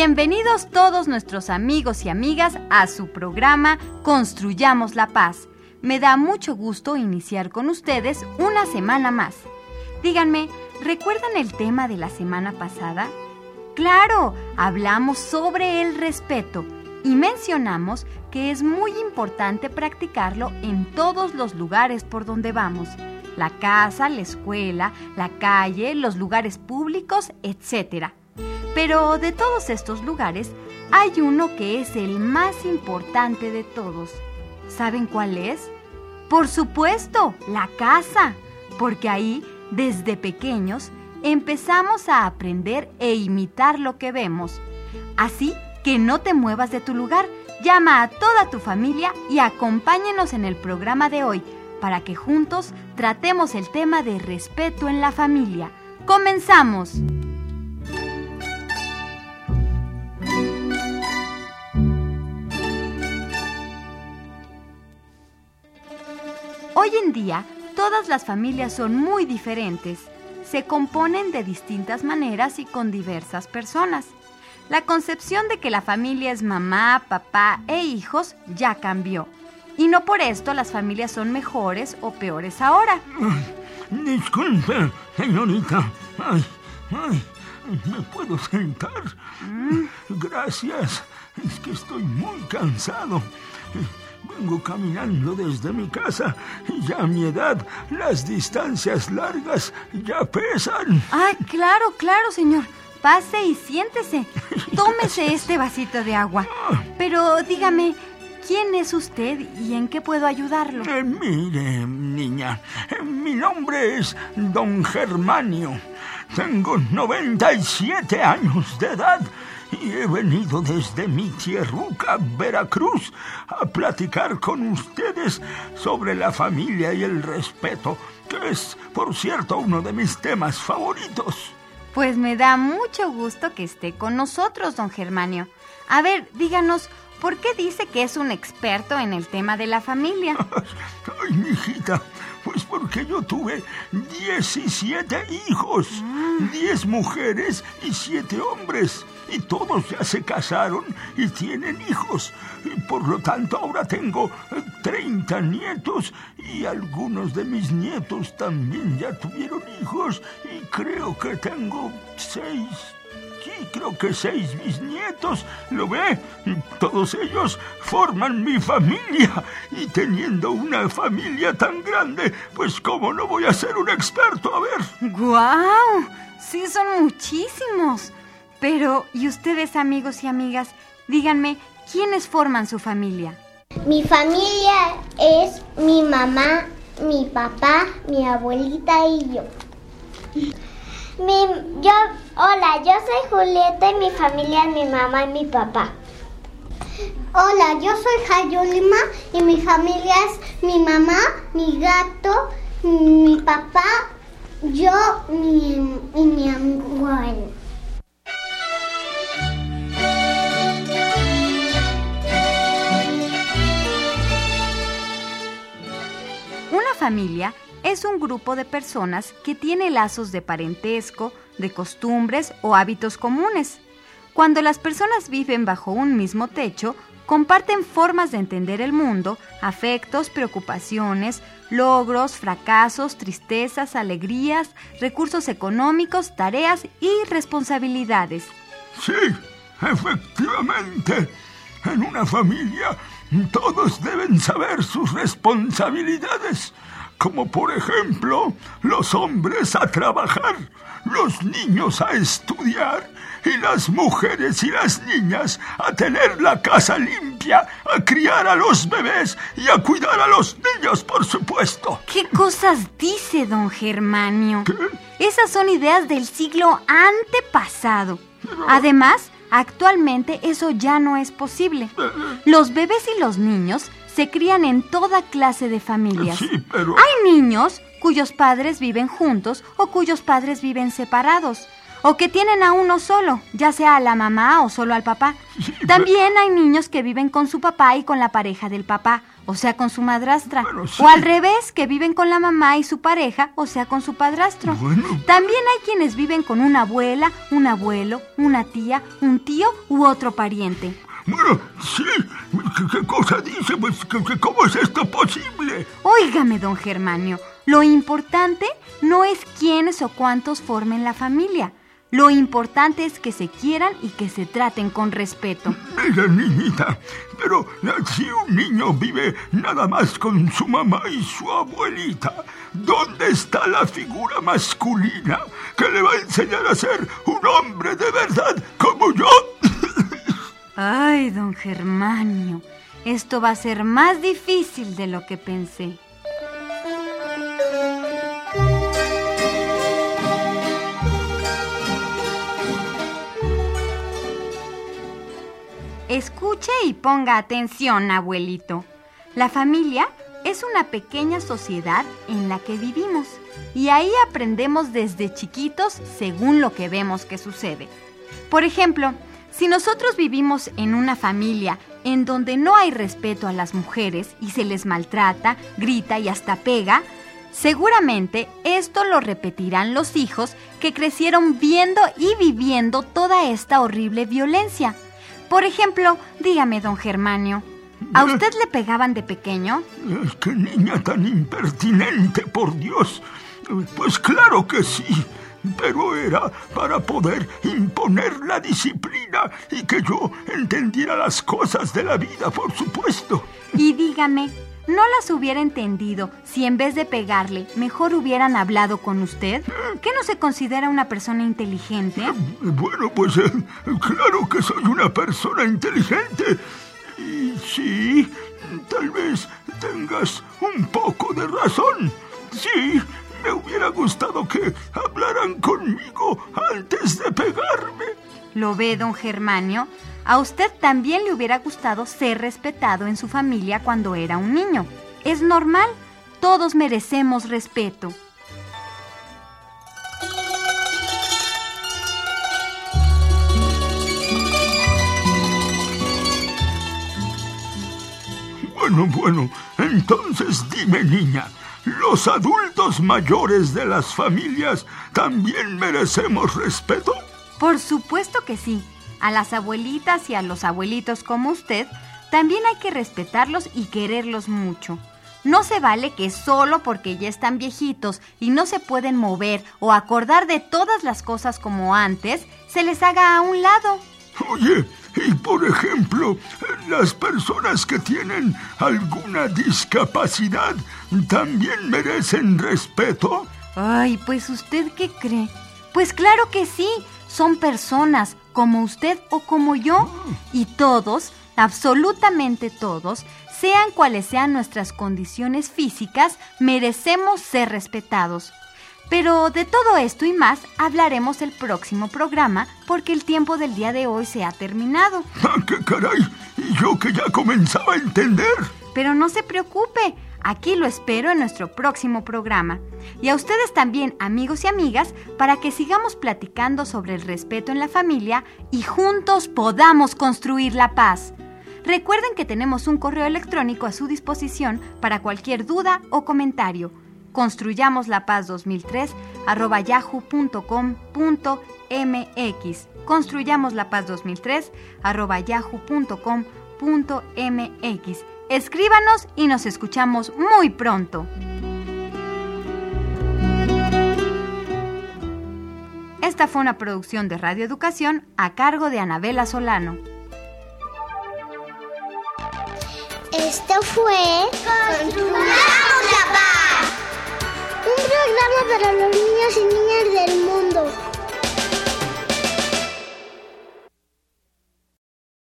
Bienvenidos todos nuestros amigos y amigas a su programa Construyamos la Paz. Me da mucho gusto iniciar con ustedes una semana más. Díganme, ¿recuerdan el tema de la semana pasada? Claro, hablamos sobre el respeto y mencionamos que es muy importante practicarlo en todos los lugares por donde vamos. La casa, la escuela, la calle, los lugares públicos, etc. Pero de todos estos lugares, hay uno que es el más importante de todos. ¿Saben cuál es? Por supuesto, la casa, porque ahí, desde pequeños, empezamos a aprender e imitar lo que vemos. Así que no te muevas de tu lugar, llama a toda tu familia y acompáñenos en el programa de hoy para que juntos tratemos el tema de respeto en la familia. ¡Comenzamos! Hoy en día, todas las familias son muy diferentes. Se componen de distintas maneras y con diversas personas. La concepción de que la familia es mamá, papá e hijos ya cambió. Y no por esto las familias son mejores o peores ahora. disculpe, señorita. Ay, ay, ¿Me puedo sentar? Mm. Gracias. Es que estoy muy cansado. Vengo caminando desde mi casa y ya a mi edad las distancias largas ya pesan. Ah, claro, claro, señor. Pase y siéntese. Tómese este vasito de agua. Pero dígame, ¿quién es usted y en qué puedo ayudarlo? Eh, mire, niña, mi nombre es Don Germanio. Tengo 97 años de edad y he venido desde mi tierruca, Veracruz, a platicar con ustedes sobre la familia y el respeto, que es, por cierto, uno de mis temas favoritos. Pues me da mucho gusto que esté con nosotros, don Germanio. A ver, díganos, ¿por qué dice que es un experto en el tema de la familia? Ay, mijita, pues porque yo tuve 17 hijos, 10 ah. mujeres y 7 hombres y todos ya se casaron y tienen hijos. Y por lo tanto ahora tengo 30 nietos y algunos de mis nietos también ya tuvieron hijos y creo que tengo seis. Sí, creo que seis bisnietos. ¿Lo ve? Todos ellos forman mi familia. Y teniendo una familia tan grande, pues cómo no voy a ser un experto, a ver. ¡Guau! Sí, son muchísimos. Pero, ¿y ustedes amigos y amigas? Díganme, ¿quiénes forman su familia? Mi familia es mi mamá, mi papá, mi abuelita y yo. Mi, yo, hola, yo soy Julieta y mi familia es mi mamá y mi papá. Hola, yo soy Jayolima y mi familia es mi mamá, mi gato, mi papá, yo y mi abuelo. Familia es un grupo de personas que tiene lazos de parentesco, de costumbres o hábitos comunes. Cuando las personas viven bajo un mismo techo, comparten formas de entender el mundo, afectos, preocupaciones, logros, fracasos, tristezas, alegrías, recursos económicos, tareas y responsabilidades. Sí, efectivamente. En una familia todos deben saber sus responsabilidades como por ejemplo los hombres a trabajar, los niños a estudiar y las mujeres y las niñas a tener la casa limpia, a criar a los bebés y a cuidar a los niños, por supuesto. ¿Qué cosas dice don Germanio? ¿Qué? Esas son ideas del siglo antepasado. Además, actualmente eso ya no es posible. Los bebés y los niños se crían en toda clase de familias. Sí, pero... Hay niños cuyos padres viven juntos o cuyos padres viven separados. O que tienen a uno solo, ya sea a la mamá o solo al papá. Sí, También hay niños que viven con su papá y con la pareja del papá, o sea, con su madrastra. Sí. O al revés, que viven con la mamá y su pareja, o sea, con su padrastro. Bueno. También hay quienes viven con una abuela, un abuelo, una tía, un tío u otro pariente. Bueno, sí. ¿Qué, qué cosa dice? Pues, ¿qué- qué- ¿cómo es esto posible? Óigame, don Germanio, lo importante no es quiénes o cuántos formen la familia. Lo importante es que se quieran y que se traten con respeto. Mira, niñita, pero si un niño vive nada más con su mamá y su abuelita, ¿dónde está la figura masculina que le va a enseñar a ser un hombre de verdad como yo? Ay, don Germanio, esto va a ser más difícil de lo que pensé. Escuche y ponga atención, abuelito. La familia es una pequeña sociedad en la que vivimos y ahí aprendemos desde chiquitos según lo que vemos que sucede. Por ejemplo, si nosotros vivimos en una familia en donde no hay respeto a las mujeres y se les maltrata, grita y hasta pega, seguramente esto lo repetirán los hijos que crecieron viendo y viviendo toda esta horrible violencia. Por ejemplo, dígame, don Germanio, ¿a usted le pegaban de pequeño? ¡Qué niña tan impertinente, por Dios! Pues claro que sí, pero era para poder imponer la disciplina y que yo entendiera las cosas de la vida, por supuesto. Y dígame, ¿no las hubiera entendido si en vez de pegarle mejor hubieran hablado con usted? ¿Que no se considera una persona inteligente? Bueno, pues eh, claro que soy una persona inteligente. Y sí, tal vez tengas un poco de razón. Sí, me hubiera gustado que hablaran conmigo antes de pegarme. ¿Lo ve, don Germanio? A usted también le hubiera gustado ser respetado en su familia cuando era un niño. Es normal, todos merecemos respeto. Bueno, bueno, entonces dime, niña, ¿los adultos mayores de las familias también merecemos respeto? Por supuesto que sí. A las abuelitas y a los abuelitos como usted, también hay que respetarlos y quererlos mucho. No se vale que solo porque ya están viejitos y no se pueden mover o acordar de todas las cosas como antes, se les haga a un lado. Oye, y por ejemplo, las personas que tienen alguna discapacidad también merecen respeto. Ay, pues usted qué cree? Pues claro que sí, son personas como usted o como yo. Y todos, absolutamente todos, sean cuales sean nuestras condiciones físicas, merecemos ser respetados. Pero de todo esto y más hablaremos el próximo programa porque el tiempo del día de hoy se ha terminado. ¡Ah, qué caray! Y yo que ya comenzaba a entender. Pero no se preocupe, aquí lo espero en nuestro próximo programa. Y a ustedes también, amigos y amigas, para que sigamos platicando sobre el respeto en la familia y juntos podamos construir la paz. Recuerden que tenemos un correo electrónico a su disposición para cualquier duda o comentario. Construyamos la paz 2003 arroba yahoo.com.mx. Construyamos la paz 2003 arroba yahoo.com.mx. Escríbanos y nos escuchamos muy pronto. Esta fue una producción de Radio Educación a cargo de Anabela Solano. Esto fue Construyamos la paz. programa para los niños y niñas